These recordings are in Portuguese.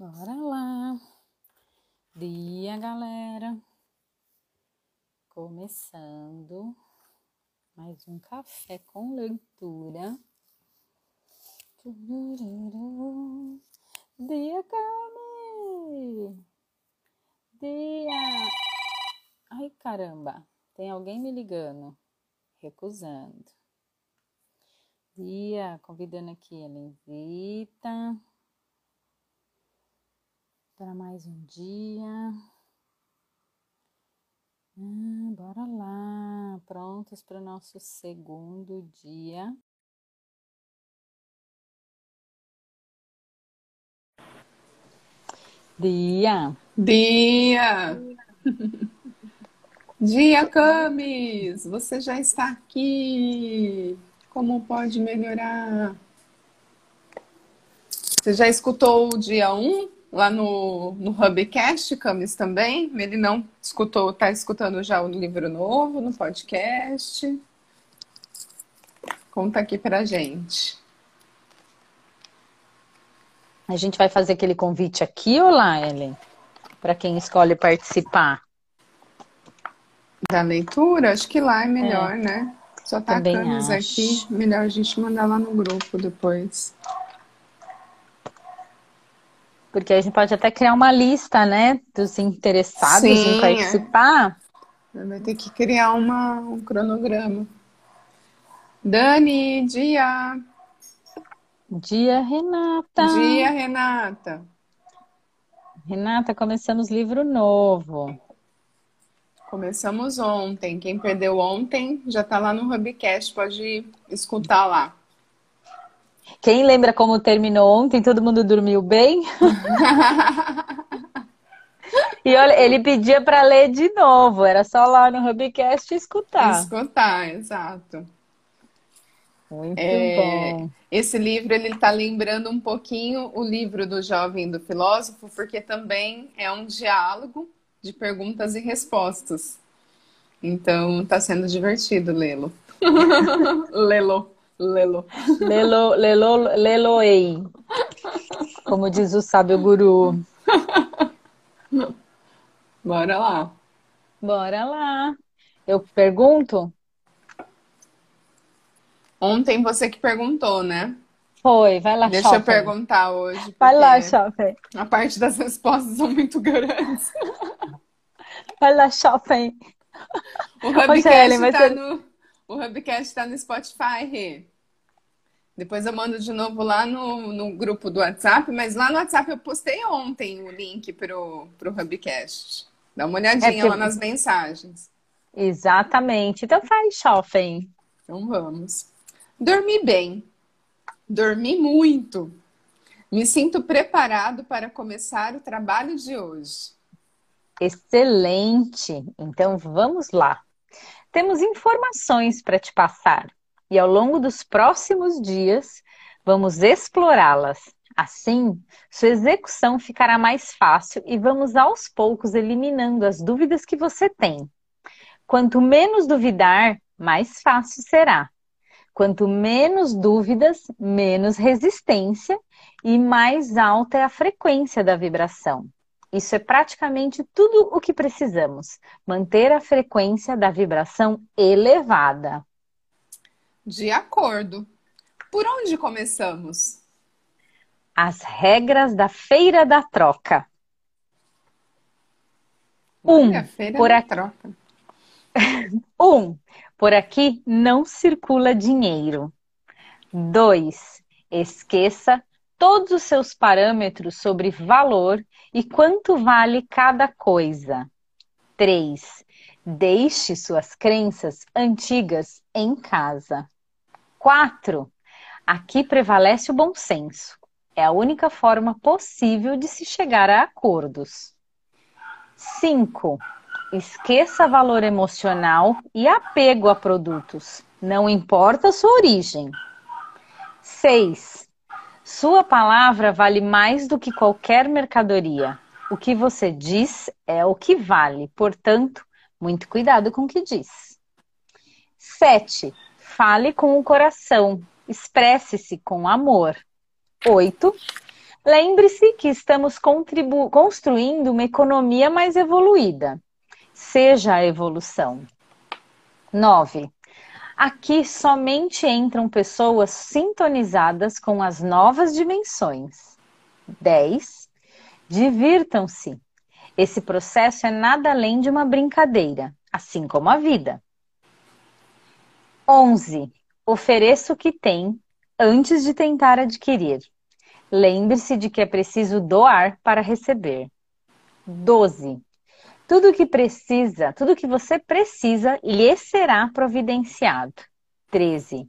Bora lá. Dia, galera. Começando mais um café com leitura. Dia, Cami. Dia. Ai, caramba. Tem alguém me ligando. Recusando. Dia, convidando aqui a Lenzita para mais um dia. Ah, bora lá, prontos para o nosso segundo dia. Dia. Dia. Dia, Camis. Você já está aqui. Como pode melhorar? Você já escutou o dia 1? Um? Lá no, no Hubcast, Camis também. Ele não escutou, está escutando já o livro novo no podcast. Conta aqui pra gente. A gente vai fazer aquele convite aqui ou lá, Ellen? Para quem escolhe participar? Da leitura? Acho que lá é melhor, é. né? Só tá Camis aqui. Melhor a gente mandar lá no grupo depois. Porque a gente pode até criar uma lista, né, dos interessados Sim, em é. participar. É. Vai ter que criar uma, um cronograma. Dani, dia. Dia, Renata. Dia, Renata. Renata, começamos livro novo. Começamos ontem. Quem perdeu ontem já está lá no Hubcast, pode escutar lá. Quem lembra como terminou ontem? Todo mundo dormiu bem? e olha, ele pedia para ler de novo, era só lá no Hubcast escutar. Escutar, exato. Muito é, bom. Esse livro ele está lembrando um pouquinho o livro do jovem do filósofo, porque também é um diálogo de perguntas e respostas. Então está sendo divertido lê-lo. lê-lo. Lelo. Lelo, lelo, leloei. Como diz o sábio guru. Bora lá. Bora lá. Eu pergunto? Ontem você que perguntou, né? Foi, vai lá, Deixa shopping. eu perguntar hoje. Vai lá, shopping. A parte das respostas são muito grandes. Vai lá, shopping. O Hubcast está no, o Hubcast tá no Spotify, Rê. Depois eu mando de novo lá no, no grupo do WhatsApp, mas lá no WhatsApp eu postei ontem o link pro, pro Hubcast. Dá uma olhadinha é lá nas mensagens. Exatamente. Então faz shopping. Então vamos. Dormi bem. Dormi muito. Me sinto preparado para começar o trabalho de hoje. Excelente! Então vamos lá. Temos informações para te passar e ao longo dos próximos dias vamos explorá-las. Assim, sua execução ficará mais fácil e vamos aos poucos eliminando as dúvidas que você tem. Quanto menos duvidar, mais fácil será. Quanto menos dúvidas, menos resistência e mais alta é a frequência da vibração. Isso é praticamente tudo o que precisamos: manter a frequência da vibração elevada. De acordo. Por onde começamos? As regras da feira da troca. Um, Olha, por aqui. Troca. um, por aqui não circula dinheiro. Dois, esqueça todos os seus parâmetros sobre valor e quanto vale cada coisa. Três, deixe suas crenças antigas em casa. Quatro, aqui prevalece o bom senso. É a única forma possível de se chegar a acordos. Cinco, esqueça valor emocional e apego a produtos. Não importa a sua origem. Seis, sua palavra vale mais do que qualquer mercadoria. O que você diz é o que vale, portanto, muito cuidado com o que diz. Sete, Fale com o coração. Expresse-se com amor. 8. Lembre-se que estamos construindo uma economia mais evoluída. Seja a evolução. 9. Aqui somente entram pessoas sintonizadas com as novas dimensões. 10. Divirtam-se. Esse processo é nada além de uma brincadeira, assim como a vida. 11. Ofereça o que tem antes de tentar adquirir. Lembre-se de que é preciso doar para receber. 12. Tudo que precisa, tudo que você precisa lhe será providenciado. 13.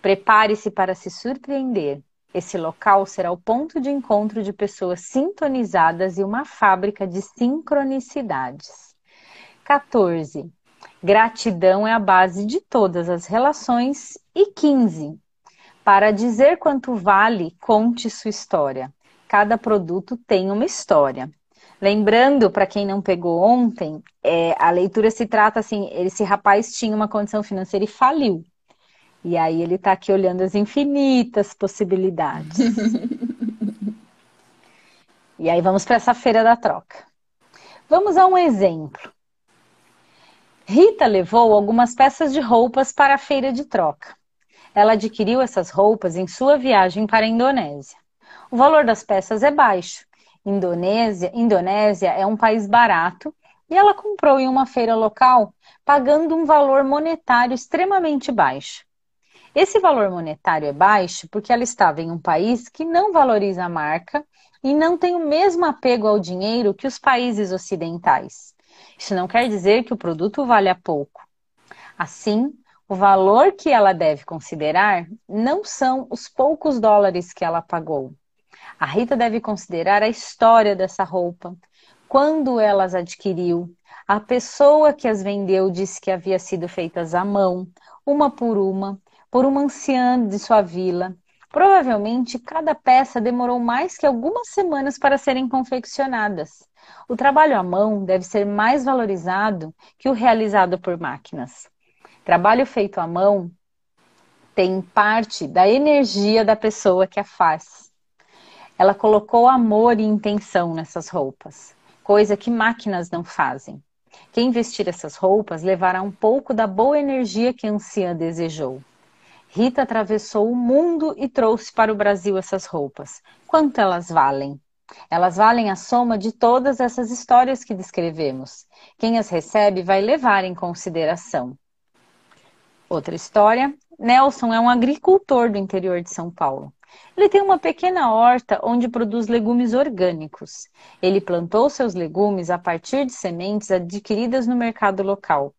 Prepare-se para se surpreender. Esse local será o ponto de encontro de pessoas sintonizadas e uma fábrica de sincronicidades. 14. Gratidão é a base de todas as relações. E 15. Para dizer quanto vale, conte sua história. Cada produto tem uma história. Lembrando, para quem não pegou ontem, é, a leitura se trata assim: esse rapaz tinha uma condição financeira e faliu. E aí ele está aqui olhando as infinitas possibilidades. e aí vamos para essa feira da troca. Vamos a um exemplo. Rita levou algumas peças de roupas para a feira de troca ela adquiriu essas roupas em sua viagem para a Indonésia. O valor das peças é baixo. Indonésia, Indonésia é um país barato e ela comprou em uma feira local, pagando um valor monetário extremamente baixo. Esse valor monetário é baixo porque ela estava em um país que não valoriza a marca e não tem o mesmo apego ao dinheiro que os países ocidentais. Isso não quer dizer que o produto valha pouco. Assim, o valor que ela deve considerar não são os poucos dólares que ela pagou. A Rita deve considerar a história dessa roupa, quando ela as adquiriu, a pessoa que as vendeu disse que havia sido feitas à mão, uma por uma, por uma anciã de sua vila. Provavelmente cada peça demorou mais que algumas semanas para serem confeccionadas. O trabalho à mão deve ser mais valorizado que o realizado por máquinas. Trabalho feito à mão tem parte da energia da pessoa que a faz. Ela colocou amor e intenção nessas roupas, coisa que máquinas não fazem. Quem vestir essas roupas levará um pouco da boa energia que a anciã desejou. Rita atravessou o mundo e trouxe para o Brasil essas roupas. Quanto elas valem? Elas valem a soma de todas essas histórias que descrevemos. Quem as recebe vai levar em consideração. Outra história: Nelson é um agricultor do interior de São Paulo. Ele tem uma pequena horta onde produz legumes orgânicos. Ele plantou seus legumes a partir de sementes adquiridas no mercado local.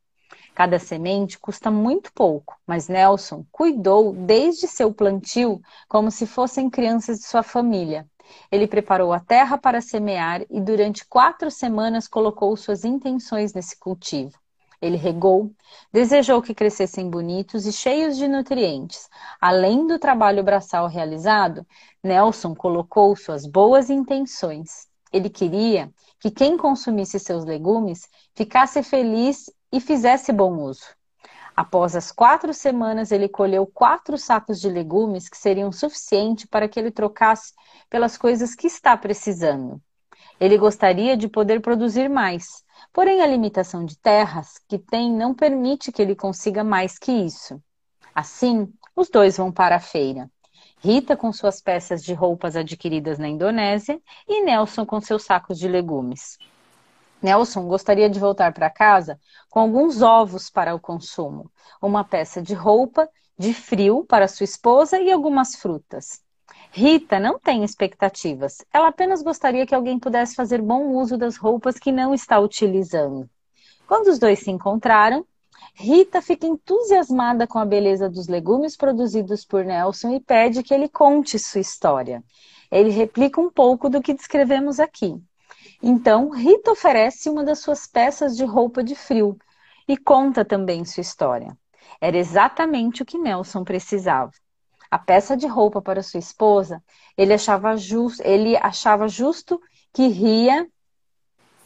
Cada semente custa muito pouco, mas Nelson cuidou desde seu plantio como se fossem crianças de sua família. Ele preparou a terra para semear e durante quatro semanas colocou suas intenções nesse cultivo. Ele regou, desejou que crescessem bonitos e cheios de nutrientes. Além do trabalho braçal realizado, Nelson colocou suas boas intenções. Ele queria que quem consumisse seus legumes ficasse feliz e fizesse bom uso. Após as quatro semanas, ele colheu quatro sacos de legumes que seriam suficientes para que ele trocasse pelas coisas que está precisando. Ele gostaria de poder produzir mais, Porém, a limitação de terras que tem não permite que ele consiga mais que isso. Assim, os dois vão para a feira. Rita com suas peças de roupas adquiridas na Indonésia e Nelson com seus sacos de legumes. Nelson gostaria de voltar para casa com alguns ovos para o consumo, uma peça de roupa de frio para sua esposa e algumas frutas. Rita não tem expectativas. Ela apenas gostaria que alguém pudesse fazer bom uso das roupas que não está utilizando. Quando os dois se encontraram, Rita fica entusiasmada com a beleza dos legumes produzidos por Nelson e pede que ele conte sua história. Ele replica um pouco do que descrevemos aqui. Então, Rita oferece uma das suas peças de roupa de frio e conta também sua história. Era exatamente o que Nelson precisava a peça de roupa para sua esposa, ele achava justo, ele achava justo que Ria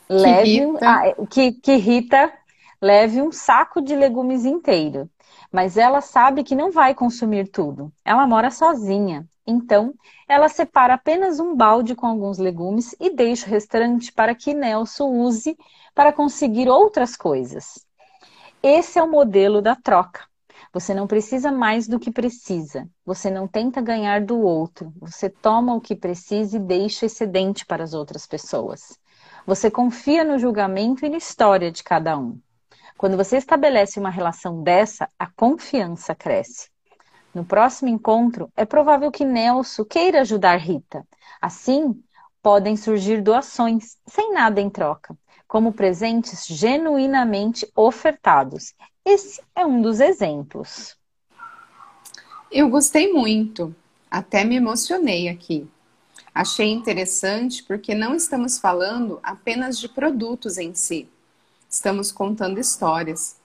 leve que Rita. Ah, que, que Rita leve um saco de legumes inteiro. Mas ela sabe que não vai consumir tudo. Ela mora sozinha. Então, ela separa apenas um balde com alguns legumes e deixa o restante para que Nelson use para conseguir outras coisas. Esse é o modelo da troca. Você não precisa mais do que precisa. Você não tenta ganhar do outro. Você toma o que precisa e deixa excedente para as outras pessoas. Você confia no julgamento e na história de cada um. Quando você estabelece uma relação dessa, a confiança cresce. No próximo encontro, é provável que Nelson queira ajudar Rita. Assim, podem surgir doações, sem nada em troca, como presentes genuinamente ofertados. Esse é um dos exemplos. Eu gostei muito, até me emocionei aqui. Achei interessante porque não estamos falando apenas de produtos em si, estamos contando histórias.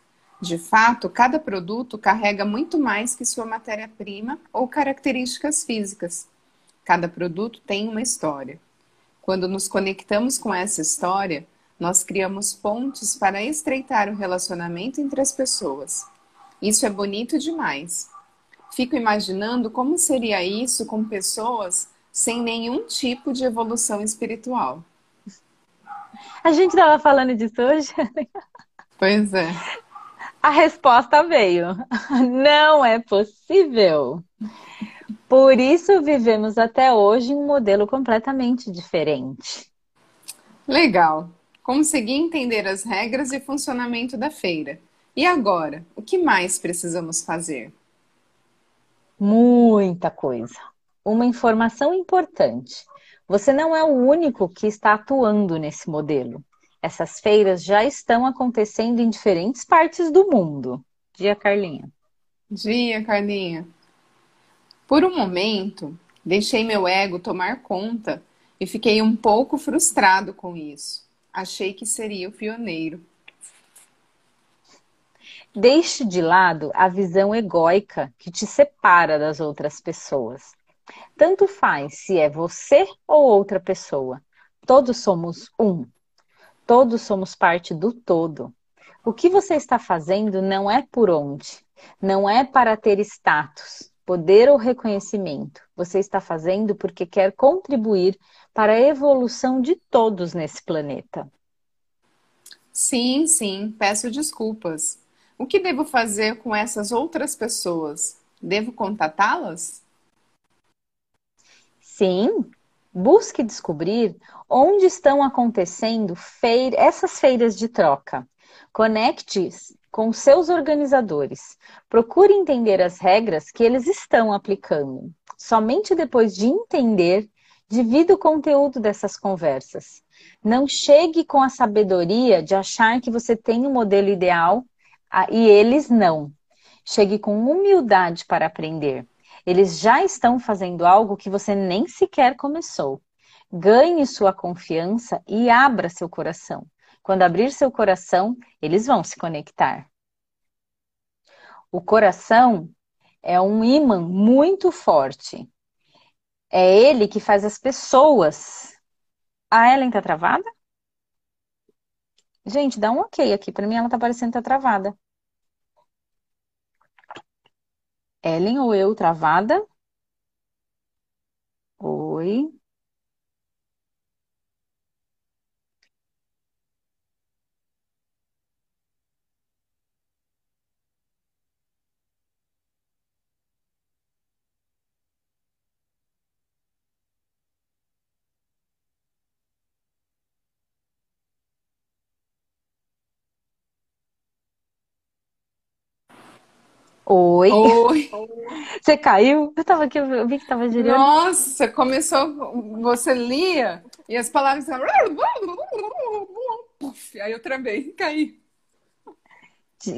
De fato, cada produto carrega muito mais que sua matéria-prima ou características físicas. Cada produto tem uma história. Quando nos conectamos com essa história, nós criamos pontes para estreitar o relacionamento entre as pessoas. Isso é bonito demais. Fico imaginando como seria isso com pessoas sem nenhum tipo de evolução espiritual. A gente estava falando disso hoje. Pois é. A resposta veio: não é possível. Por isso vivemos até hoje um modelo completamente diferente. Legal. Consegui entender as regras e funcionamento da feira. E agora, o que mais precisamos fazer? Muita coisa. Uma informação importante. Você não é o único que está atuando nesse modelo. Essas feiras já estão acontecendo em diferentes partes do mundo. Dia, Carlinha. Dia, Carlinha. Por um momento, deixei meu ego tomar conta e fiquei um pouco frustrado com isso. Achei que seria o pioneiro. Deixe de lado a visão egóica que te separa das outras pessoas. Tanto faz se é você ou outra pessoa. Todos somos um. Todos somos parte do todo. O que você está fazendo não é por onde, não é para ter status, poder ou reconhecimento. Você está fazendo porque quer contribuir para a evolução de todos nesse planeta. Sim, sim, peço desculpas. O que devo fazer com essas outras pessoas? Devo contatá-las? Sim, Busque descobrir onde estão acontecendo essas feiras de troca. Conecte-se com seus organizadores. Procure entender as regras que eles estão aplicando. Somente depois de entender, divida o conteúdo dessas conversas. Não chegue com a sabedoria de achar que você tem um modelo ideal e eles não. Chegue com humildade para aprender. Eles já estão fazendo algo que você nem sequer começou. Ganhe sua confiança e abra seu coração. Quando abrir seu coração, eles vão se conectar. O coração é um imã muito forte. É ele que faz as pessoas. A Ellen tá travada? Gente, dá um ok aqui. Para mim ela tá parecendo que tá travada. Ellen ou eu travada? Oi. Oi. Oi. Você caiu? Eu tava aqui, eu vi que tava girando. Nossa, começou, você lia e as palavras aí eu travei, caí.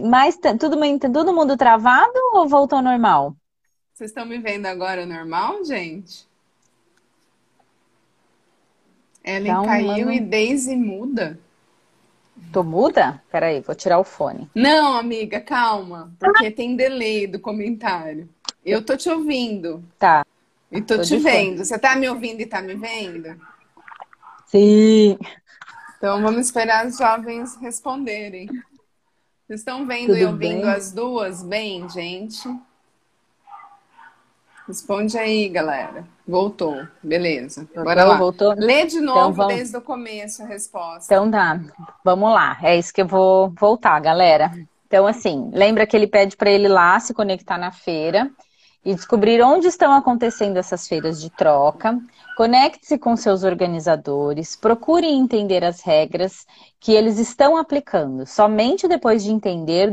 Mas tudo, todo mundo travado ou voltou ao normal? Vocês estão me vendo agora normal, gente? Ellen caiu e Daisy muda. Tô muda? Peraí, vou tirar o fone. Não, amiga, calma, porque tem delay do comentário. Eu tô te ouvindo. Tá. E tô, tô te vendo. Fone. Você tá me ouvindo e tá me vendo? Sim. Então vamos esperar os jovens responderem. Vocês estão vendo Tudo e ouvindo bem? as duas bem, gente? Responde aí, galera. Voltou. Beleza. Voltou, Bora lá. Voltou. Lê de então novo então, vamos... desde o começo a resposta. Então dá. Vamos lá. É isso que eu vou voltar, galera. Então, assim, lembra que ele pede para ele lá se conectar na feira e descobrir onde estão acontecendo essas feiras de troca. Conecte-se com seus organizadores, procure entender as regras que eles estão aplicando. Somente depois de entender,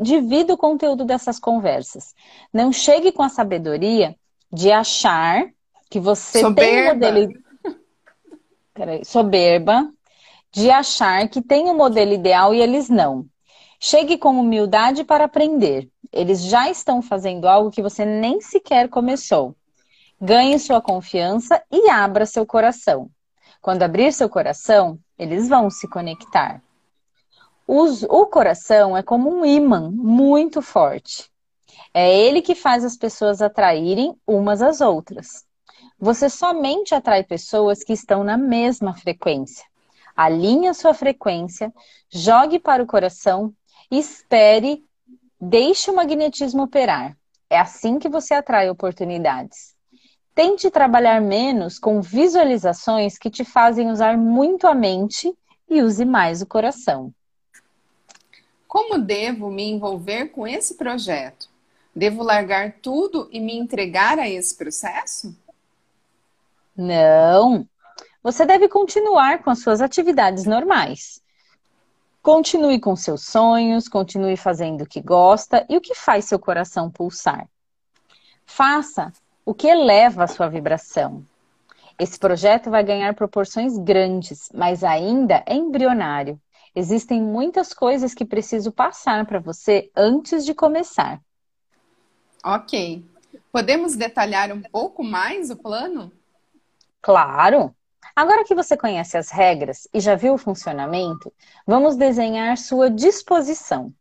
divida o conteúdo dessas conversas. Não chegue com a sabedoria de achar que você soberba. tem um modelo. Peraí, soberba, de achar que tem um modelo ideal e eles não. Chegue com humildade para aprender. Eles já estão fazendo algo que você nem sequer começou. Ganhe sua confiança e abra seu coração. Quando abrir seu coração, eles vão se conectar. Os, o coração é como um imã muito forte. É ele que faz as pessoas atraírem umas às outras. Você somente atrai pessoas que estão na mesma frequência. Alinhe a sua frequência, jogue para o coração, espere Deixe o magnetismo operar. É assim que você atrai oportunidades. Tente trabalhar menos com visualizações que te fazem usar muito a mente e use mais o coração. Como devo me envolver com esse projeto? Devo largar tudo e me entregar a esse processo? Não. Você deve continuar com as suas atividades normais. Continue com seus sonhos, continue fazendo o que gosta e o que faz seu coração pulsar. Faça o que eleva a sua vibração. Esse projeto vai ganhar proporções grandes, mas ainda é embrionário. Existem muitas coisas que preciso passar para você antes de começar. Ok. Podemos detalhar um pouco mais o plano? Claro! Agora que você conhece as regras e já viu o funcionamento, vamos desenhar sua disposição.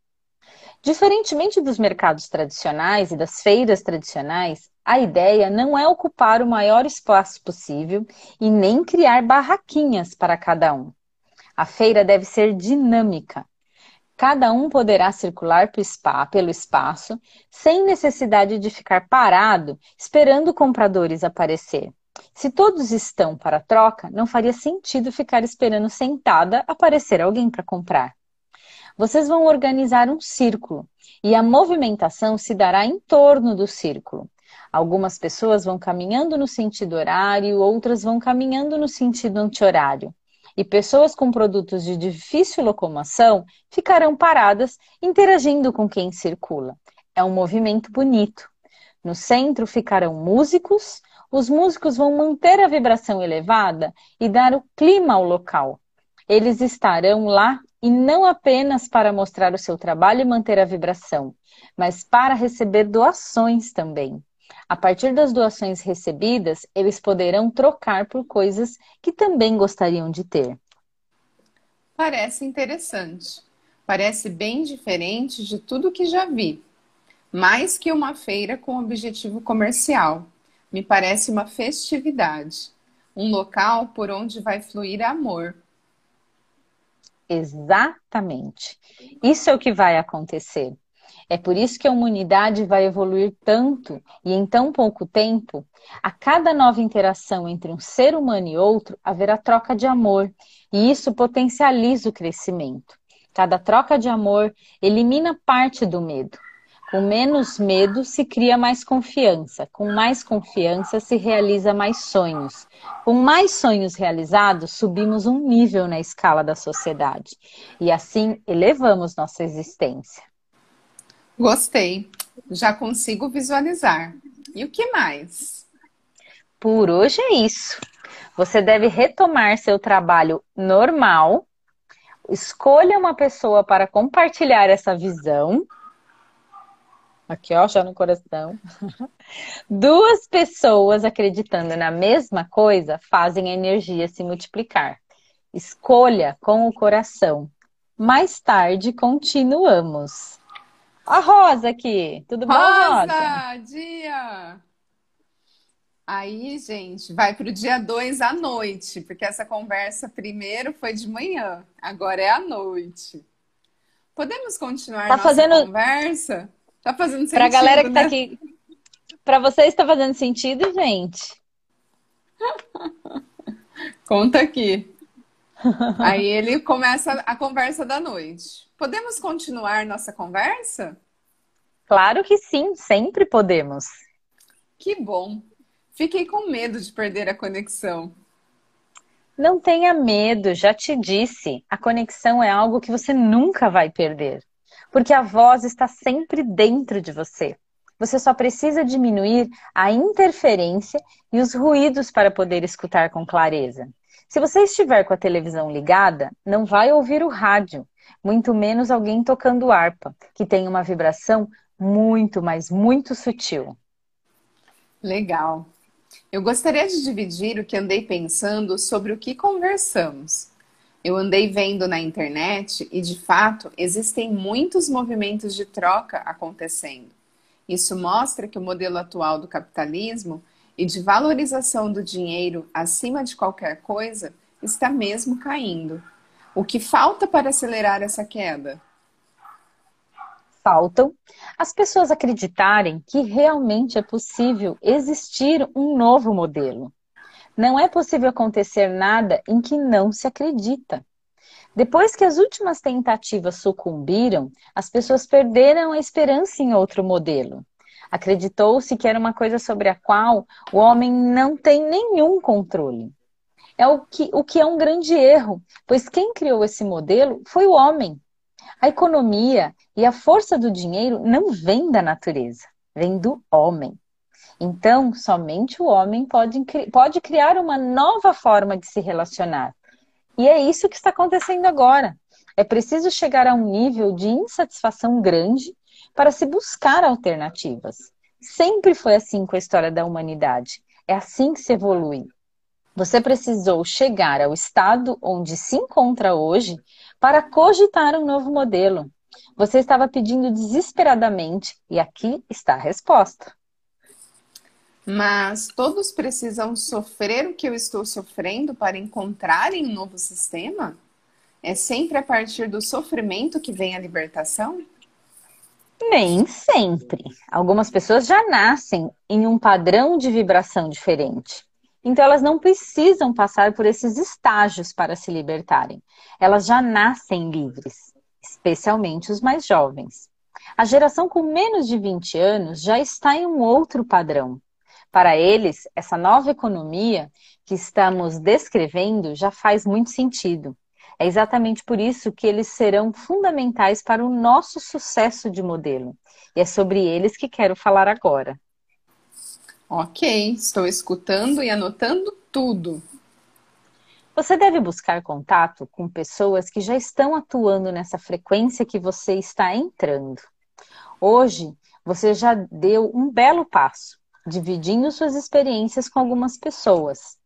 Diferentemente dos mercados tradicionais e das feiras tradicionais, a ideia não é ocupar o maior espaço possível e nem criar barraquinhas para cada um. A feira deve ser dinâmica. Cada um poderá circular pelo espaço sem necessidade de ficar parado esperando compradores aparecer. Se todos estão para troca, não faria sentido ficar esperando sentada aparecer alguém para comprar. Vocês vão organizar um círculo e a movimentação se dará em torno do círculo. Algumas pessoas vão caminhando no sentido horário, outras vão caminhando no sentido anti-horário. E pessoas com produtos de difícil locomoção ficarão paradas interagindo com quem circula. É um movimento bonito. No centro ficarão músicos, os músicos vão manter a vibração elevada e dar o clima ao local. Eles estarão lá e não apenas para mostrar o seu trabalho e manter a vibração, mas para receber doações também. A partir das doações recebidas, eles poderão trocar por coisas que também gostariam de ter. Parece interessante. Parece bem diferente de tudo que já vi. Mais que uma feira com objetivo comercial me parece uma festividade, um local por onde vai fluir amor. Exatamente. Isso é o que vai acontecer. É por isso que a humanidade vai evoluir tanto e em tão pouco tempo. A cada nova interação entre um ser humano e outro, haverá troca de amor, e isso potencializa o crescimento. Cada troca de amor elimina parte do medo. Com menos medo se cria mais confiança. Com mais confiança se realiza mais sonhos. Com mais sonhos realizados, subimos um nível na escala da sociedade. E assim elevamos nossa existência. Gostei. Já consigo visualizar. E o que mais? Por hoje é isso. Você deve retomar seu trabalho normal. Escolha uma pessoa para compartilhar essa visão Aqui, ó, já no coração. Duas pessoas acreditando na mesma coisa fazem a energia se multiplicar. Escolha com o coração. Mais tarde continuamos. A Rosa aqui. Tudo bom, Rosa? Rosa, dia! Aí, gente, vai para o dia 2 à noite, porque essa conversa primeiro foi de manhã, agora é à noite. Podemos continuar tá nossa fazendo... conversa? Tá fazendo sentido, Pra galera que tá né? aqui. Para vocês está fazendo sentido, gente? Conta aqui. Aí ele começa a conversa da noite. Podemos continuar nossa conversa? Claro que sim, sempre podemos. Que bom. Fiquei com medo de perder a conexão. Não tenha medo, já te disse. A conexão é algo que você nunca vai perder. Porque a voz está sempre dentro de você. Você só precisa diminuir a interferência e os ruídos para poder escutar com clareza. Se você estiver com a televisão ligada, não vai ouvir o rádio, muito menos alguém tocando harpa, que tem uma vibração muito, mas muito sutil. Legal. Eu gostaria de dividir o que andei pensando sobre o que conversamos. Eu andei vendo na internet e, de fato, existem muitos movimentos de troca acontecendo. Isso mostra que o modelo atual do capitalismo e de valorização do dinheiro acima de qualquer coisa está mesmo caindo. O que falta para acelerar essa queda? faltam as pessoas acreditarem que realmente é possível existir um novo modelo. Não é possível acontecer nada em que não se acredita. Depois que as últimas tentativas sucumbiram, as pessoas perderam a esperança em outro modelo. Acreditou-se que era uma coisa sobre a qual o homem não tem nenhum controle. É o que, o que é um grande erro, pois quem criou esse modelo foi o homem. A economia e a força do dinheiro não vem da natureza, vem do homem. Então, somente o homem pode, pode criar uma nova forma de se relacionar. E é isso que está acontecendo agora. É preciso chegar a um nível de insatisfação grande para se buscar alternativas. Sempre foi assim com a história da humanidade. É assim que se evolui. Você precisou chegar ao estado onde se encontra hoje para cogitar um novo modelo. Você estava pedindo desesperadamente e aqui está a resposta. Mas todos precisam sofrer o que eu estou sofrendo para encontrarem um novo sistema? É sempre a partir do sofrimento que vem a libertação? Nem sempre. Algumas pessoas já nascem em um padrão de vibração diferente. Então, elas não precisam passar por esses estágios para se libertarem. Elas já nascem livres, especialmente os mais jovens. A geração com menos de 20 anos já está em um outro padrão. Para eles, essa nova economia que estamos descrevendo já faz muito sentido. É exatamente por isso que eles serão fundamentais para o nosso sucesso de modelo. E é sobre eles que quero falar agora. Ok, estou escutando e anotando tudo. Você deve buscar contato com pessoas que já estão atuando nessa frequência que você está entrando. Hoje, você já deu um belo passo, dividindo suas experiências com algumas pessoas.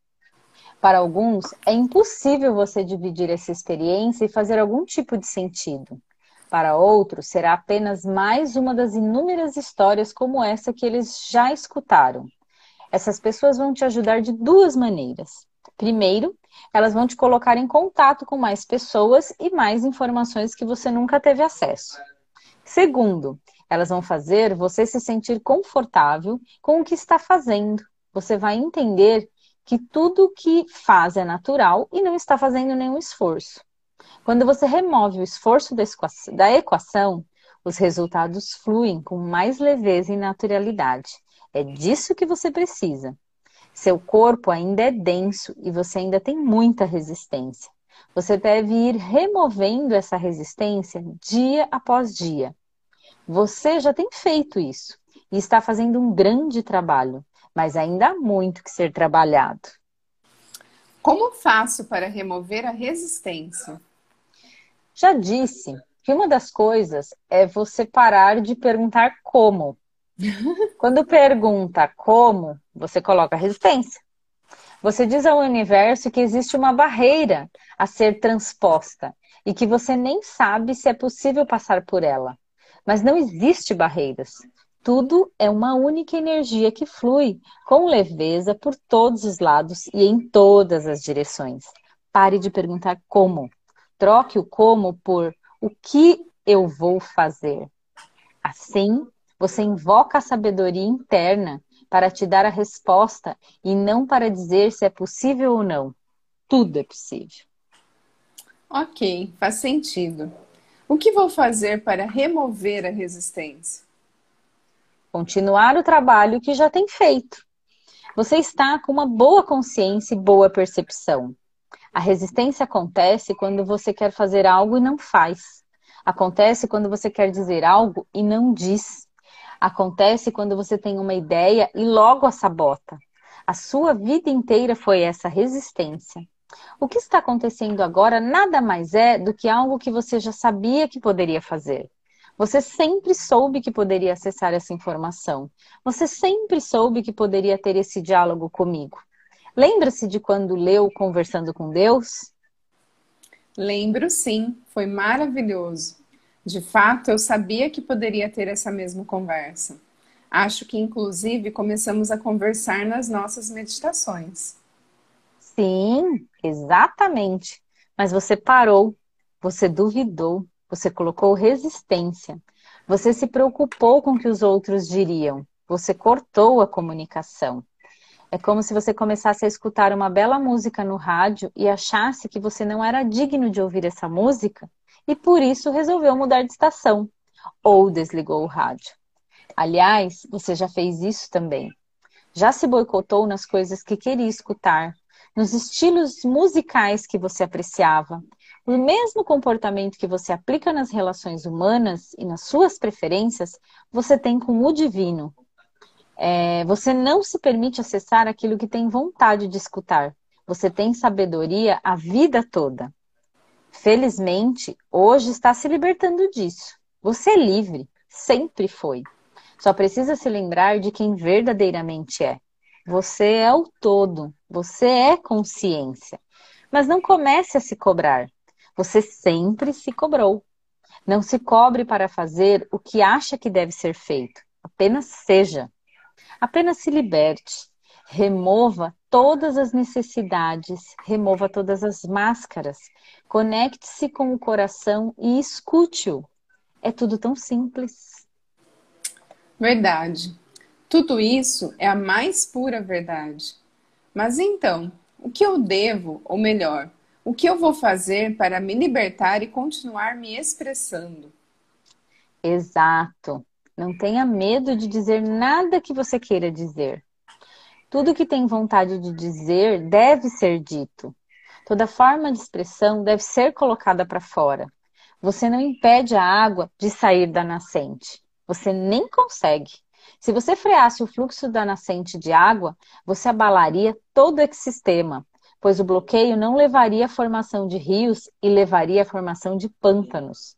Para alguns, é impossível você dividir essa experiência e fazer algum tipo de sentido. Para outros, será apenas mais uma das inúmeras histórias como essa que eles já escutaram. Essas pessoas vão te ajudar de duas maneiras. Primeiro, elas vão te colocar em contato com mais pessoas e mais informações que você nunca teve acesso. Segundo, elas vão fazer você se sentir confortável com o que está fazendo. Você vai entender que tudo o que faz é natural e não está fazendo nenhum esforço. Quando você remove o esforço da equação, os resultados fluem com mais leveza e naturalidade. É disso que você precisa. Seu corpo ainda é denso e você ainda tem muita resistência. Você deve ir removendo essa resistência dia após dia. Você já tem feito isso e está fazendo um grande trabalho, mas ainda há muito que ser trabalhado. Como faço para remover a resistência? Já disse que uma das coisas é você parar de perguntar como quando pergunta como, você coloca resistência. Você diz ao universo que existe uma barreira a ser transposta e que você nem sabe se é possível passar por ela. Mas não existe barreiras. Tudo é uma única energia que flui com leveza por todos os lados e em todas as direções. Pare de perguntar como. Troque o como por o que eu vou fazer. Assim, você invoca a sabedoria interna para te dar a resposta e não para dizer se é possível ou não. Tudo é possível. Ok, faz sentido. O que vou fazer para remover a resistência? Continuar o trabalho que já tem feito. Você está com uma boa consciência e boa percepção. A resistência acontece quando você quer fazer algo e não faz. Acontece quando você quer dizer algo e não diz. Acontece quando você tem uma ideia e logo a sabota. A sua vida inteira foi essa resistência. O que está acontecendo agora nada mais é do que algo que você já sabia que poderia fazer. Você sempre soube que poderia acessar essa informação. Você sempre soube que poderia ter esse diálogo comigo. Lembra-se de quando leu Conversando com Deus? Lembro sim, foi maravilhoso. De fato, eu sabia que poderia ter essa mesma conversa. Acho que, inclusive, começamos a conversar nas nossas meditações. Sim, exatamente. Mas você parou, você duvidou, você colocou resistência, você se preocupou com o que os outros diriam, você cortou a comunicação. É como se você começasse a escutar uma bela música no rádio e achasse que você não era digno de ouvir essa música e por isso resolveu mudar de estação ou desligou o rádio. Aliás, você já fez isso também. Já se boicotou nas coisas que queria escutar, nos estilos musicais que você apreciava. O mesmo comportamento que você aplica nas relações humanas e nas suas preferências, você tem com o divino. É, você não se permite acessar aquilo que tem vontade de escutar. Você tem sabedoria a vida toda. Felizmente, hoje está se libertando disso. Você é livre, sempre foi. Só precisa se lembrar de quem verdadeiramente é. Você é o todo, você é consciência. Mas não comece a se cobrar. Você sempre se cobrou. Não se cobre para fazer o que acha que deve ser feito. Apenas seja. Apenas se liberte. Remova todas as necessidades, remova todas as máscaras. Conecte-se com o coração e escute-o. É tudo tão simples. Verdade. Tudo isso é a mais pura verdade. Mas então, o que eu devo, ou melhor, o que eu vou fazer para me libertar e continuar me expressando? Exato. Não tenha medo de dizer nada que você queira dizer. Tudo que tem vontade de dizer deve ser dito. Toda forma de expressão deve ser colocada para fora. Você não impede a água de sair da nascente. Você nem consegue. Se você freasse o fluxo da nascente de água, você abalaria todo o ecossistema, pois o bloqueio não levaria à formação de rios e levaria à formação de pântanos.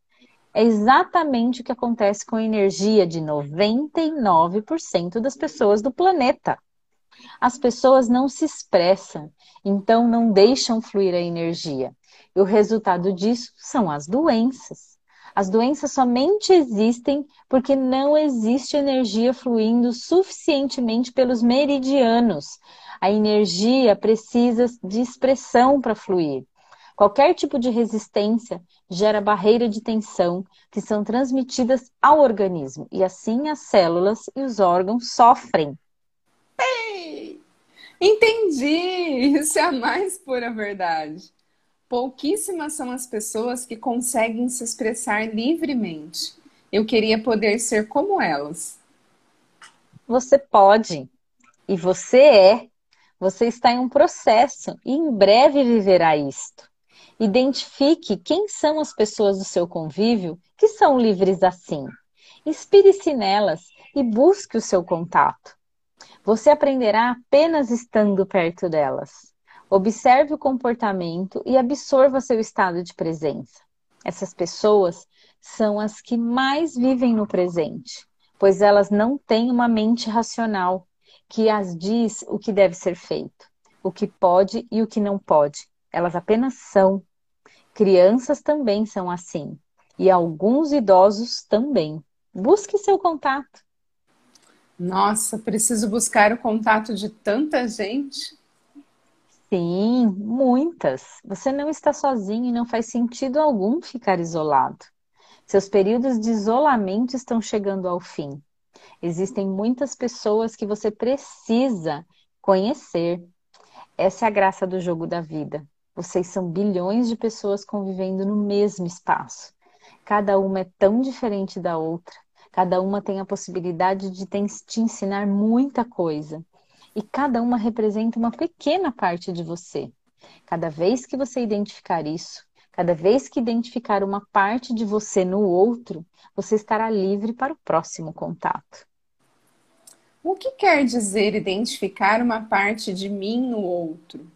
É exatamente o que acontece com a energia de 99% das pessoas do planeta. As pessoas não se expressam, então não deixam fluir a energia. E o resultado disso são as doenças. As doenças somente existem porque não existe energia fluindo suficientemente pelos meridianos. A energia precisa de expressão para fluir. Qualquer tipo de resistência gera barreira de tensão que são transmitidas ao organismo e assim as células e os órgãos sofrem. Ei, entendi! Isso é a mais pura verdade. Pouquíssimas são as pessoas que conseguem se expressar livremente. Eu queria poder ser como elas. Você pode. E você é. Você está em um processo e em breve viverá isto. Identifique quem são as pessoas do seu convívio que são livres assim. Inspire-se nelas e busque o seu contato. Você aprenderá apenas estando perto delas. Observe o comportamento e absorva seu estado de presença. Essas pessoas são as que mais vivem no presente, pois elas não têm uma mente racional que as diz o que deve ser feito, o que pode e o que não pode. Elas apenas são. Crianças também são assim, e alguns idosos também. Busque seu contato. Nossa, preciso buscar o contato de tanta gente. Sim, muitas. Você não está sozinho e não faz sentido algum ficar isolado. Seus períodos de isolamento estão chegando ao fim. Existem muitas pessoas que você precisa conhecer. Essa é a graça do jogo da vida. Vocês são bilhões de pessoas convivendo no mesmo espaço. Cada uma é tão diferente da outra. Cada uma tem a possibilidade de te ensinar muita coisa. E cada uma representa uma pequena parte de você. Cada vez que você identificar isso, cada vez que identificar uma parte de você no outro, você estará livre para o próximo contato. O que quer dizer identificar uma parte de mim no outro?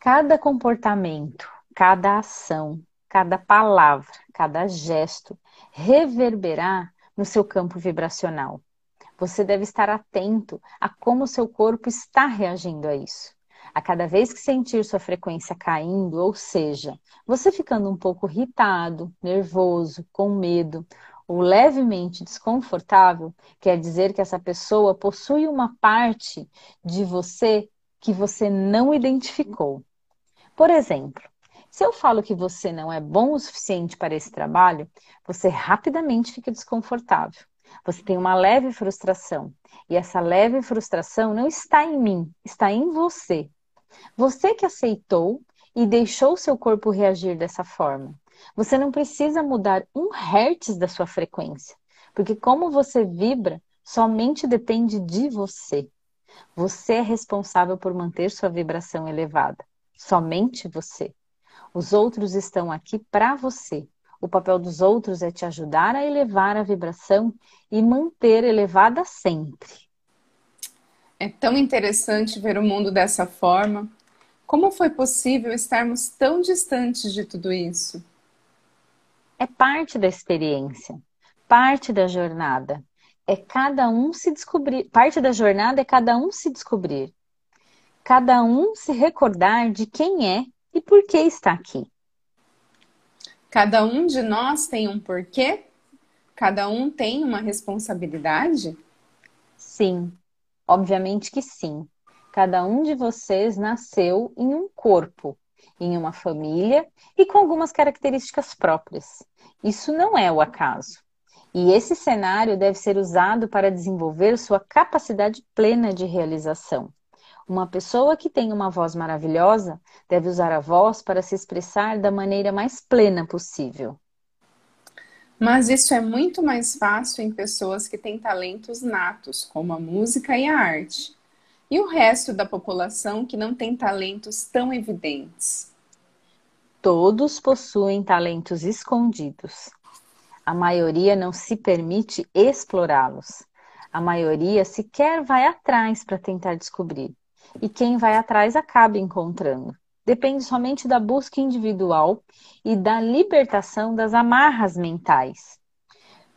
Cada comportamento, cada ação, cada palavra, cada gesto reverberar no seu campo vibracional. Você deve estar atento a como seu corpo está reagindo a isso. A cada vez que sentir sua frequência caindo, ou seja, você ficando um pouco irritado, nervoso, com medo, ou levemente desconfortável, quer dizer que essa pessoa possui uma parte de você que você não identificou. Por exemplo, se eu falo que você não é bom o suficiente para esse trabalho, você rapidamente fica desconfortável. Você tem uma leve frustração. E essa leve frustração não está em mim, está em você. Você que aceitou e deixou seu corpo reagir dessa forma. Você não precisa mudar um hertz da sua frequência, porque como você vibra somente depende de você. Você é responsável por manter sua vibração elevada. Somente você. Os outros estão aqui para você. O papel dos outros é te ajudar a elevar a vibração e manter elevada sempre. É tão interessante ver o mundo dessa forma. Como foi possível estarmos tão distantes de tudo isso? é parte da experiência, parte da jornada. É cada um se descobrir, parte da jornada é cada um se descobrir. Cada um se recordar de quem é e por que está aqui. Cada um de nós tem um porquê? Cada um tem uma responsabilidade? Sim, obviamente que sim. Cada um de vocês nasceu em um corpo, em uma família e com algumas características próprias. Isso não é o acaso. E esse cenário deve ser usado para desenvolver sua capacidade plena de realização. Uma pessoa que tem uma voz maravilhosa deve usar a voz para se expressar da maneira mais plena possível. Mas isso é muito mais fácil em pessoas que têm talentos natos, como a música e a arte. E o resto da população que não tem talentos tão evidentes? Todos possuem talentos escondidos. A maioria não se permite explorá-los. A maioria sequer vai atrás para tentar descobrir. E quem vai atrás acaba encontrando. Depende somente da busca individual e da libertação das amarras mentais.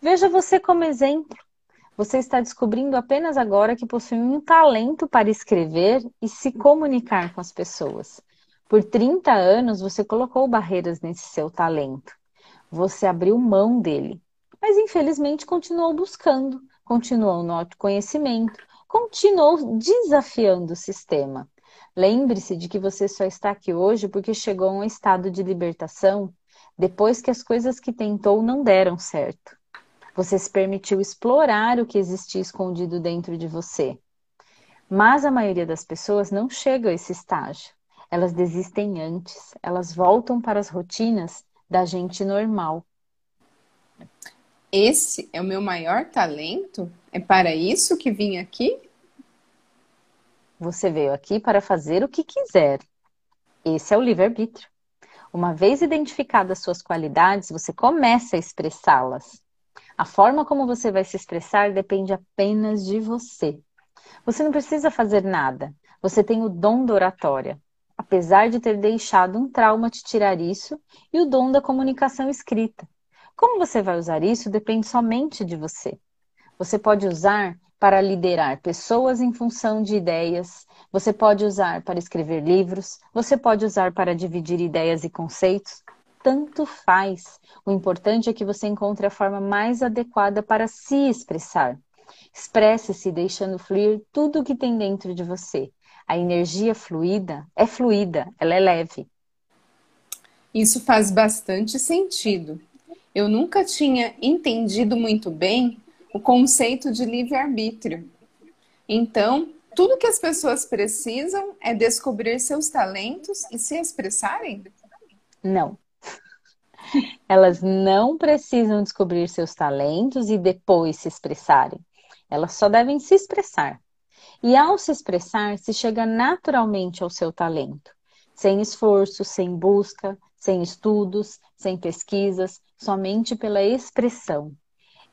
Veja você como exemplo. Você está descobrindo apenas agora que possui um talento para escrever e se comunicar com as pessoas. Por 30 anos você colocou barreiras nesse seu talento. Você abriu mão dele. Mas infelizmente continuou buscando, continuou no autoconhecimento, continuou desafiando o sistema. Lembre-se de que você só está aqui hoje porque chegou a um estado de libertação depois que as coisas que tentou não deram certo. Você se permitiu explorar o que existia escondido dentro de você. Mas a maioria das pessoas não chega a esse estágio elas desistem antes, elas voltam para as rotinas da gente normal. Esse é o meu maior talento? É para isso que vim aqui? Você veio aqui para fazer o que quiser. Esse é o livre-arbítrio. Uma vez identificadas suas qualidades, você começa a expressá-las. A forma como você vai se expressar depende apenas de você. Você não precisa fazer nada. Você tem o dom da oratória apesar de ter deixado um trauma te tirar isso e o dom da comunicação escrita. Como você vai usar isso depende somente de você. Você pode usar para liderar pessoas em função de ideias, você pode usar para escrever livros, você pode usar para dividir ideias e conceitos. Tanto faz. O importante é que você encontre a forma mais adequada para se expressar. Expresse-se deixando fluir tudo o que tem dentro de você. A energia fluida é fluida, ela é leve. Isso faz bastante sentido. Eu nunca tinha entendido muito bem o conceito de livre-arbítrio. Então, tudo que as pessoas precisam é descobrir seus talentos e se expressarem? Não. Elas não precisam descobrir seus talentos e depois se expressarem. Elas só devem se expressar. E ao se expressar, se chega naturalmente ao seu talento, sem esforço, sem busca, sem estudos, sem pesquisas, somente pela expressão.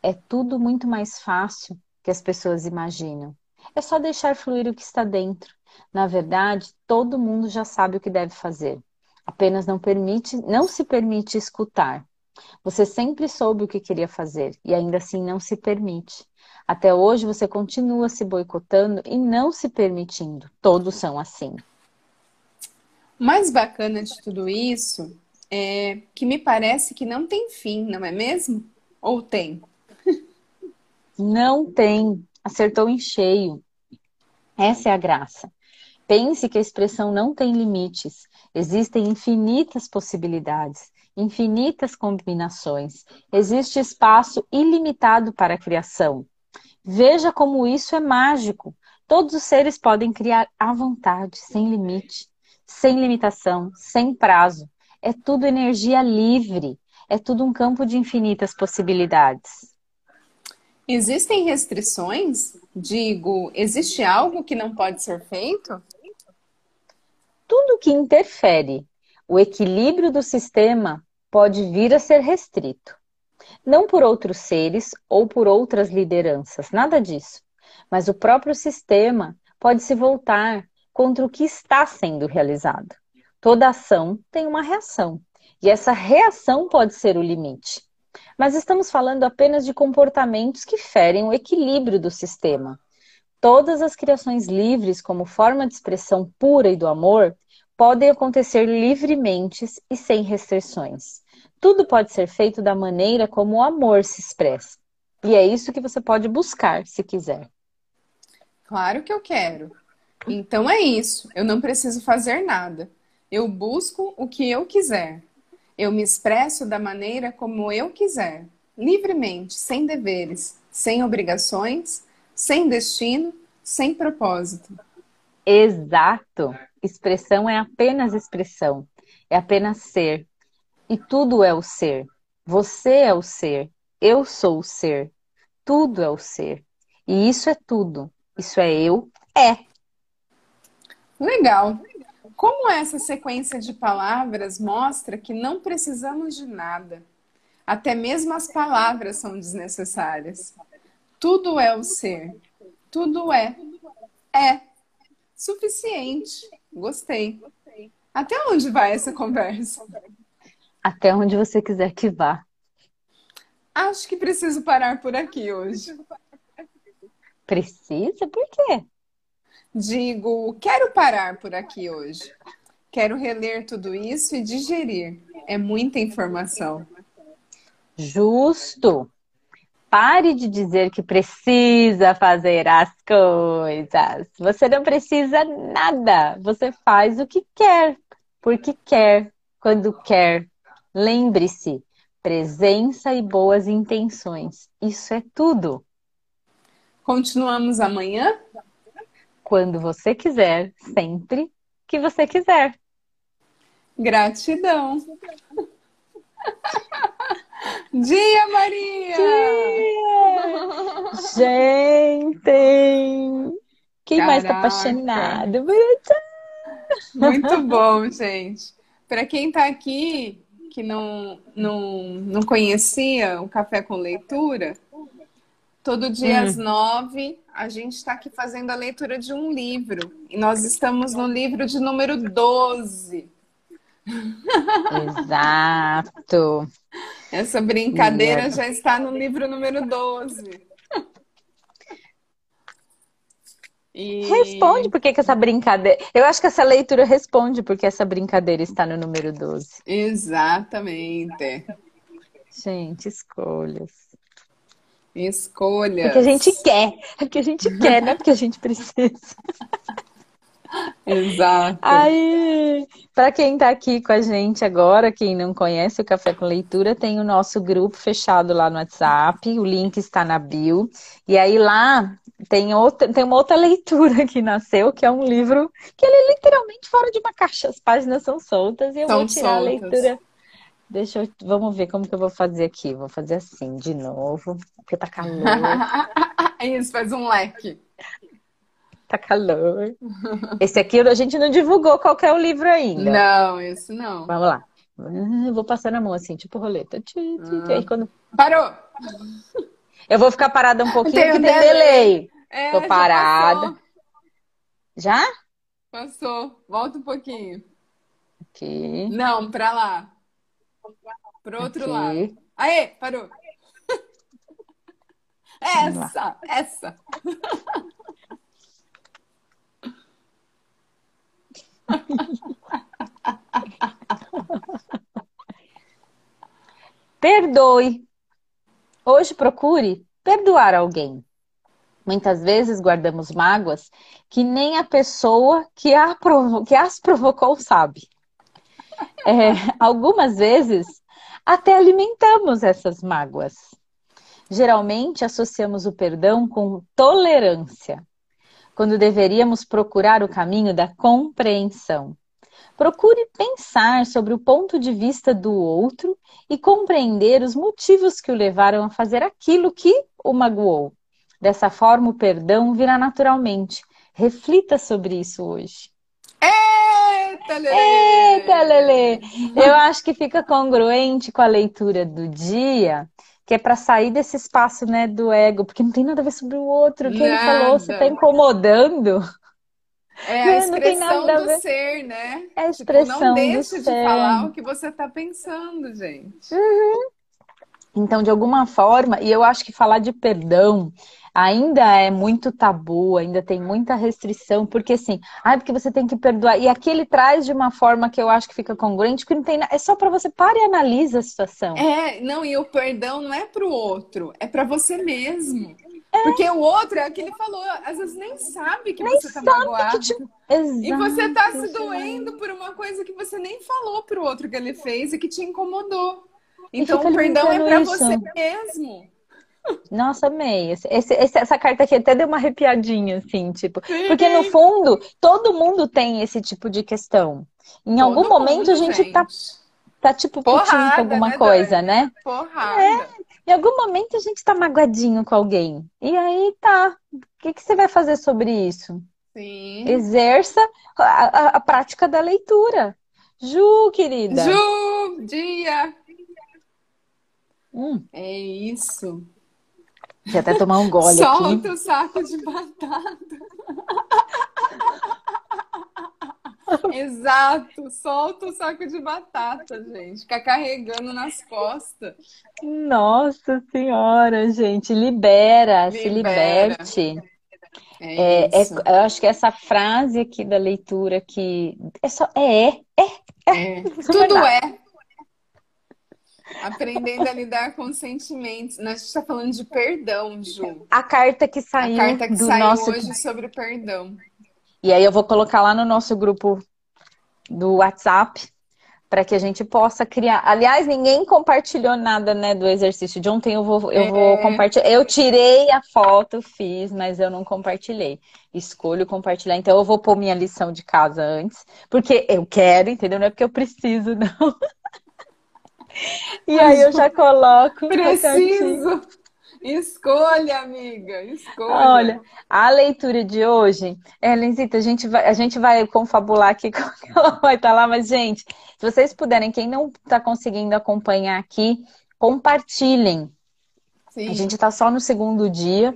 É tudo muito mais fácil que as pessoas imaginam. É só deixar fluir o que está dentro. Na verdade, todo mundo já sabe o que deve fazer. Apenas não permite, não se permite escutar. Você sempre soube o que queria fazer e ainda assim não se permite. Até hoje você continua se boicotando e não se permitindo. Todos são assim. O mais bacana de tudo isso é que me parece que não tem fim, não é mesmo? Ou tem? Não tem. Acertou em cheio. Essa é a graça. Pense que a expressão não tem limites. Existem infinitas possibilidades, infinitas combinações. Existe espaço ilimitado para a criação. Veja como isso é mágico. Todos os seres podem criar à vontade, sem limite, sem limitação, sem prazo. É tudo energia livre. É tudo um campo de infinitas possibilidades. Existem restrições? Digo, existe algo que não pode ser feito? Tudo que interfere o equilíbrio do sistema pode vir a ser restrito. Não por outros seres ou por outras lideranças, nada disso. Mas o próprio sistema pode se voltar contra o que está sendo realizado. Toda ação tem uma reação, e essa reação pode ser o limite. Mas estamos falando apenas de comportamentos que ferem o equilíbrio do sistema. Todas as criações livres, como forma de expressão pura e do amor, podem acontecer livremente e sem restrições. Tudo pode ser feito da maneira como o amor se expressa. E é isso que você pode buscar, se quiser. Claro que eu quero. Então é isso. Eu não preciso fazer nada. Eu busco o que eu quiser. Eu me expresso da maneira como eu quiser, livremente, sem deveres, sem obrigações, sem destino, sem propósito. Exato. Expressão é apenas expressão, é apenas ser. E tudo é o ser. Você é o ser. Eu sou o ser. Tudo é o ser. E isso é tudo. Isso é eu, é. Legal. Como essa sequência de palavras mostra que não precisamos de nada. Até mesmo as palavras são desnecessárias. Tudo é o ser. Tudo é. É. Suficiente. Gostei. Até onde vai essa conversa? Até onde você quiser que vá. Acho que preciso parar por aqui hoje. Precisa? Por quê? Digo, quero parar por aqui hoje. Quero reler tudo isso e digerir. É muita informação. Justo. Pare de dizer que precisa fazer as coisas. Você não precisa nada. Você faz o que quer, porque quer, quando quer. Lembre-se, presença e boas intenções. Isso é tudo. Continuamos amanhã? Quando você quiser, sempre que você quiser. Gratidão. Dia, Maria! Dia! Gente! Quem Caraca. mais está apaixonado? Muito bom, gente. Para quem está aqui que não, não, não conhecia o Café com Leitura, todo dia hum. às nove a gente está aqui fazendo a leitura de um livro. E nós estamos no livro de número 12. Exato. Essa brincadeira já está no livro número 12. E... Responde por que, que essa brincadeira. Eu acho que essa leitura responde porque essa brincadeira está no número 12. Exatamente. Gente, escolhas. Escolhas. Porque a gente quer. É porque a gente quer, não é porque a gente precisa. Exato. Aí, para quem está aqui com a gente agora, quem não conhece o Café com Leitura, tem o nosso grupo fechado lá no WhatsApp, o link está na bio. E aí lá tem, outra, tem uma outra leitura que nasceu, que é um livro que ele é literalmente fora de uma caixa, as páginas são soltas e eu são vou tirar soltas. a leitura. Deixa eu, vamos ver como que eu vou fazer aqui. Vou fazer assim, de novo, porque tá calor. Isso, faz um leque. Tá calor. Esse aqui a gente não divulgou qual é o livro ainda. Não, esse não. Vamos lá. Eu vou passar na mão assim, tipo roleta. Ah. Aí quando... Parou! Eu vou ficar parada um pouquinho tem porque tem delay. É, Tô parada. Já, já? Passou. Volta um pouquinho. Aqui. Não, pra lá. Pro outro Aqui. lado. Aê, parou. essa, essa. Perdoe. Hoje procure perdoar alguém. Muitas vezes guardamos mágoas que nem a pessoa que, a provo que as provocou sabe. É, algumas vezes até alimentamos essas mágoas. Geralmente associamos o perdão com tolerância, quando deveríamos procurar o caminho da compreensão. Procure pensar sobre o ponto de vista do outro e compreender os motivos que o levaram a fazer aquilo que o magoou. Dessa forma, o perdão virá naturalmente. Reflita sobre isso hoje. Eita, Lelê! Eita, Lelê! Eu acho que fica congruente com a leitura do dia, que é para sair desse espaço né, do ego, porque não tem nada a ver sobre o outro. Quem ele falou, você está incomodando. É a expressão do ser, né? É a expressão tipo, não deixa de ser. falar o que você está pensando, gente. Uhum. Então, de alguma forma, e eu acho que falar de perdão ainda é muito tabu, ainda tem muita restrição, porque assim, ah, porque você tem que perdoar. E aqui ele traz de uma forma que eu acho que fica congruente, que não tem é só para você parar e analisa a situação. É, não, e o perdão não é para o outro, é para você mesmo. É. Porque o outro, é o que ele falou, às vezes nem sabe que nem você tá magoado. Te... E você tá se doendo por uma coisa que você nem falou pro outro que ele fez e que te incomodou. Então o perdão é para você mesmo. Nossa, amei. Esse, esse, essa carta aqui até deu uma arrepiadinha, assim, tipo. Porque no fundo, todo mundo tem esse tipo de questão. Em todo algum momento a gente, tá, tá, tipo, putindo com alguma né, coisa, né? Porrada. É, em algum momento a gente tá magoadinho com alguém. E aí tá. O que, que você vai fazer sobre isso? Sim. Exerça a, a, a prática da leitura. Ju, querida. Ju, dia. Hum. É isso. Vou até tomar um gole Solta aqui. Solta o saco de batata. Exato, solta o saco de batata, gente. Fica carregando nas costas. Nossa senhora, gente, libera, libera. se liberte. É, é, é, eu acho que essa frase aqui da leitura que é só é, é, é. é. Tudo é. Aprendendo a lidar com sentimentos. Nós está falando de perdão, Ju. A carta que saiu. A carta que do saiu nosso... hoje sobre perdão. E aí eu vou colocar lá no nosso grupo do WhatsApp para que a gente possa criar. Aliás, ninguém compartilhou nada, né, do exercício de ontem. Eu vou, eu é... vou compartilhar. Eu tirei a foto, fiz, mas eu não compartilhei. Escolho compartilhar. Então eu vou pôr minha lição de casa antes, porque eu quero, entendeu? Não é porque eu preciso, não. E aí eu já coloco. Preciso. Escolha, amiga, escolha. Olha, a leitura de hoje, Elenzita, a gente vai, a gente vai confabular aqui como ela vai estar tá lá, mas, gente, se vocês puderem, quem não está conseguindo acompanhar aqui, compartilhem. Sim. A gente está só no segundo dia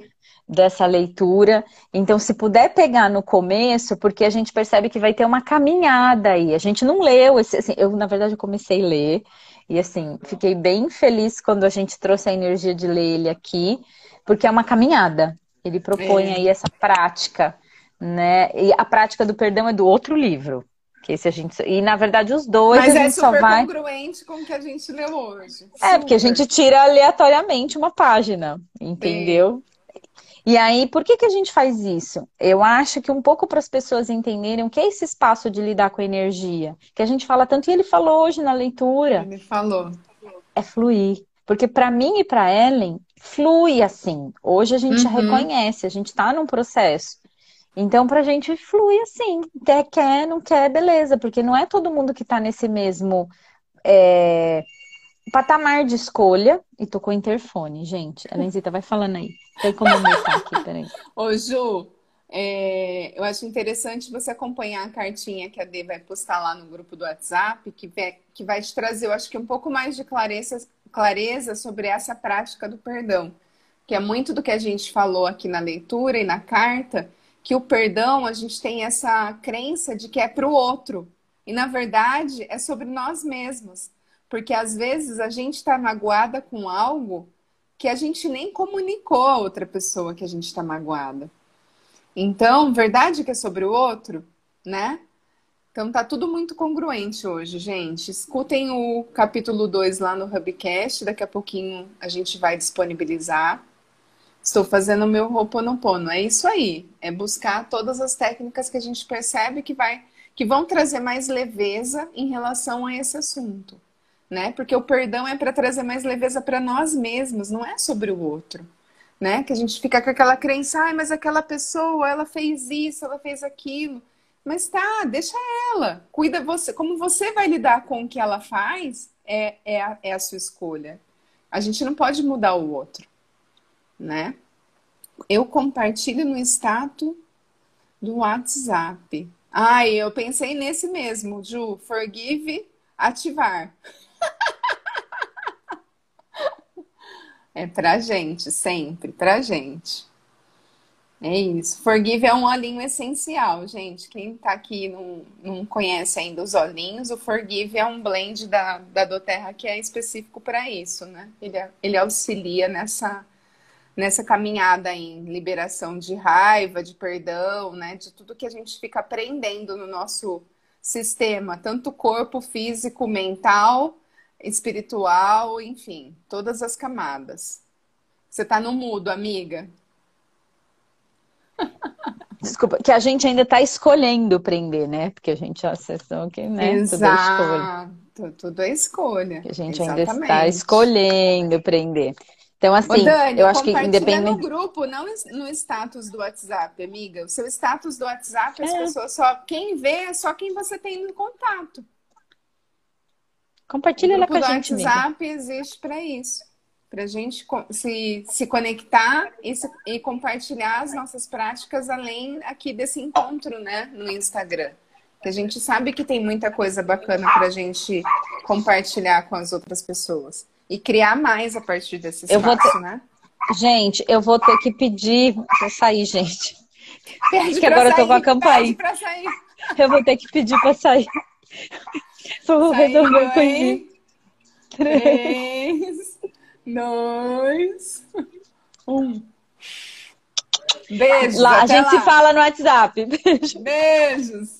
dessa leitura. Então, se puder pegar no começo, porque a gente percebe que vai ter uma caminhada aí. A gente não leu, esse, assim, eu, na verdade, eu comecei a ler. E assim, fiquei bem feliz quando a gente trouxe a energia de ler ele aqui, porque é uma caminhada. Ele propõe é. aí essa prática, né? E a prática do perdão é do outro livro. Que esse a gente... E na verdade os dois Mas a é gente só vai. congruente com o que a gente leu hoje. É, porque a gente tira aleatoriamente uma página, entendeu? E aí, por que, que a gente faz isso? Eu acho que um pouco para as pessoas entenderem o que é esse espaço de lidar com a energia. Que a gente fala tanto, e ele falou hoje na leitura. Ele falou. É fluir. Porque para mim e para Ellen, flui assim. Hoje a gente uhum. reconhece, a gente está num processo. Então, pra gente flui assim. Quer, quer, não quer, beleza. Porque não é todo mundo que tá nesse mesmo é, patamar de escolha. E tocou interfone, gente. A Lenzita vai falando aí. Tem como aumentar aqui, peraí. Ô, Ju, é, eu acho interessante você acompanhar a cartinha que a Dê vai postar lá no grupo do WhatsApp, que vai, que vai te trazer, eu acho que um pouco mais de clareza, clareza sobre essa prática do perdão. Que é muito do que a gente falou aqui na leitura e na carta, que o perdão, a gente tem essa crença de que é para o outro. E, na verdade, é sobre nós mesmos. Porque, às vezes, a gente está magoada com algo que a gente nem comunicou a outra pessoa que a gente está magoada. Então, verdade que é sobre o outro, né? Então tá tudo muito congruente hoje, gente. Escutem o capítulo 2 lá no Hubcast, daqui a pouquinho a gente vai disponibilizar. Estou fazendo o meu Ho'oponopono. É isso aí. É buscar todas as técnicas que a gente percebe que vai que vão trazer mais leveza em relação a esse assunto né? Porque o perdão é para trazer mais leveza para nós mesmos, não é sobre o outro, né? Que a gente fica com aquela crença, ai, mas aquela pessoa, ela fez isso, ela fez aquilo. Mas tá, deixa ela, cuida você. Como você vai lidar com o que ela faz, é, é, a, é a sua escolha. A gente não pode mudar o outro, né? Eu compartilho no status do WhatsApp. Ai, eu pensei nesse mesmo, Ju. Forgive, ativar. É pra gente, sempre, pra gente. É isso. Forgive é um olhinho essencial, gente. Quem tá aqui não, não conhece ainda os olhinhos, o Forgive é um blend da, da Doterra que é específico para isso, né? Ele, ele auxilia nessa, nessa caminhada em liberação de raiva, de perdão, né? De tudo que a gente fica aprendendo no nosso sistema, tanto corpo, físico, mental espiritual, enfim, todas as camadas. Você está no mudo, amiga. Desculpa, que a gente ainda está escolhendo prender, né? Porque a gente já acessou que, né? Exato, tudo é escolha. Tudo é escolha. Que a gente Exatamente. ainda está escolhendo prender. Então, assim, Ô, Dani, eu acho que independente. no grupo, não no status do WhatsApp, amiga. O seu status do WhatsApp, as é. pessoas só. Quem vê é só quem você tem no contato. Compartilha lá com a gente. O WhatsApp amiga. existe para isso. Para a gente se, se conectar e, se, e compartilhar as nossas práticas além aqui desse encontro, né? No Instagram. Que a gente sabe que tem muita coisa bacana para a gente compartilhar com as outras pessoas. E criar mais a partir desse espaço, eu vou ter... né? Gente, eu vou ter que pedir para sair, gente. Pede que agora sair, eu tô com a campainha. Eu vou ter que pedir para sair. Vou resolver com isso. Três, dois, um. Beijos. Lá, a gente lá. se fala no WhatsApp. Beijos.